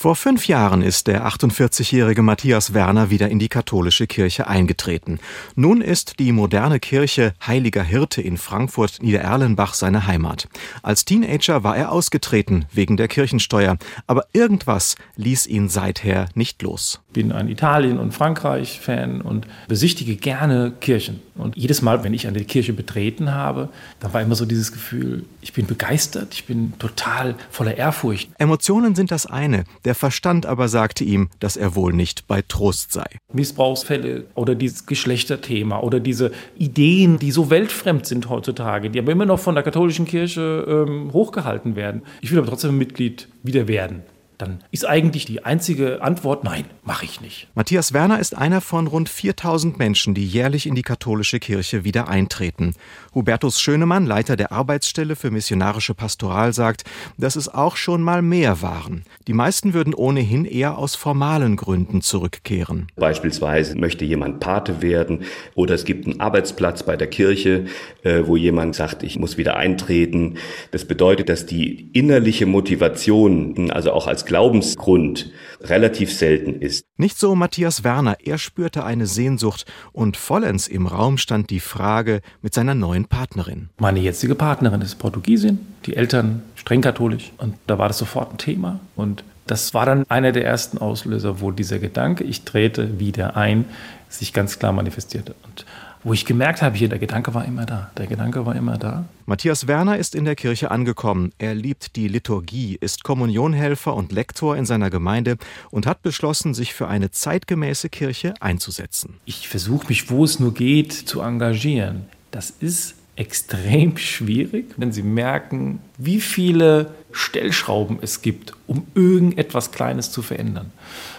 Vor fünf Jahren ist der 48-jährige Matthias Werner wieder in die katholische Kirche eingetreten. Nun ist die moderne Kirche Heiliger Hirte in Frankfurt Niedererlenbach seine Heimat. Als Teenager war er ausgetreten wegen der Kirchensteuer, aber irgendwas ließ ihn seither nicht los. Ich bin ein Italien- und Frankreich-Fan und besichtige gerne Kirchen. Und jedes Mal, wenn ich eine Kirche betreten habe, dann war immer so dieses Gefühl, ich bin begeistert, ich bin total voller Ehrfurcht. Emotionen sind das eine. Der Verstand aber sagte ihm, dass er wohl nicht bei Trost sei. Missbrauchsfälle oder dieses Geschlechterthema oder diese Ideen, die so weltfremd sind heutzutage, die aber immer noch von der katholischen Kirche ähm, hochgehalten werden. Ich will aber trotzdem Mitglied wieder werden dann ist eigentlich die einzige Antwort, nein, mache ich nicht. Matthias Werner ist einer von rund 4000 Menschen, die jährlich in die katholische Kirche wieder eintreten. Hubertus Schönemann, Leiter der Arbeitsstelle für missionarische Pastoral, sagt, dass es auch schon mal mehr waren. Die meisten würden ohnehin eher aus formalen Gründen zurückkehren. Beispielsweise möchte jemand Pate werden oder es gibt einen Arbeitsplatz bei der Kirche, äh, wo jemand sagt, ich muss wieder eintreten. Das bedeutet, dass die innerliche Motivation, also auch als Glaubensgrund relativ selten ist. Nicht so Matthias Werner, er spürte eine Sehnsucht und vollends im Raum stand die Frage mit seiner neuen Partnerin. Meine jetzige Partnerin ist Portugiesin, die Eltern streng katholisch und da war das sofort ein Thema und das war dann einer der ersten Auslöser, wo dieser Gedanke, ich trete wieder ein, sich ganz klar manifestierte. Und wo ich gemerkt habe, hier, der Gedanke war immer da. Der Gedanke war immer da. Matthias Werner ist in der Kirche angekommen. Er liebt die Liturgie, ist Kommunionhelfer und Lektor in seiner Gemeinde und hat beschlossen, sich für eine zeitgemäße Kirche einzusetzen. Ich versuche mich, wo es nur geht, zu engagieren. Das ist extrem schwierig, wenn Sie merken, wie viele Stellschrauben es gibt, um irgendetwas Kleines zu verändern.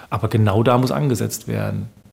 Aber genau da muss angesetzt werden.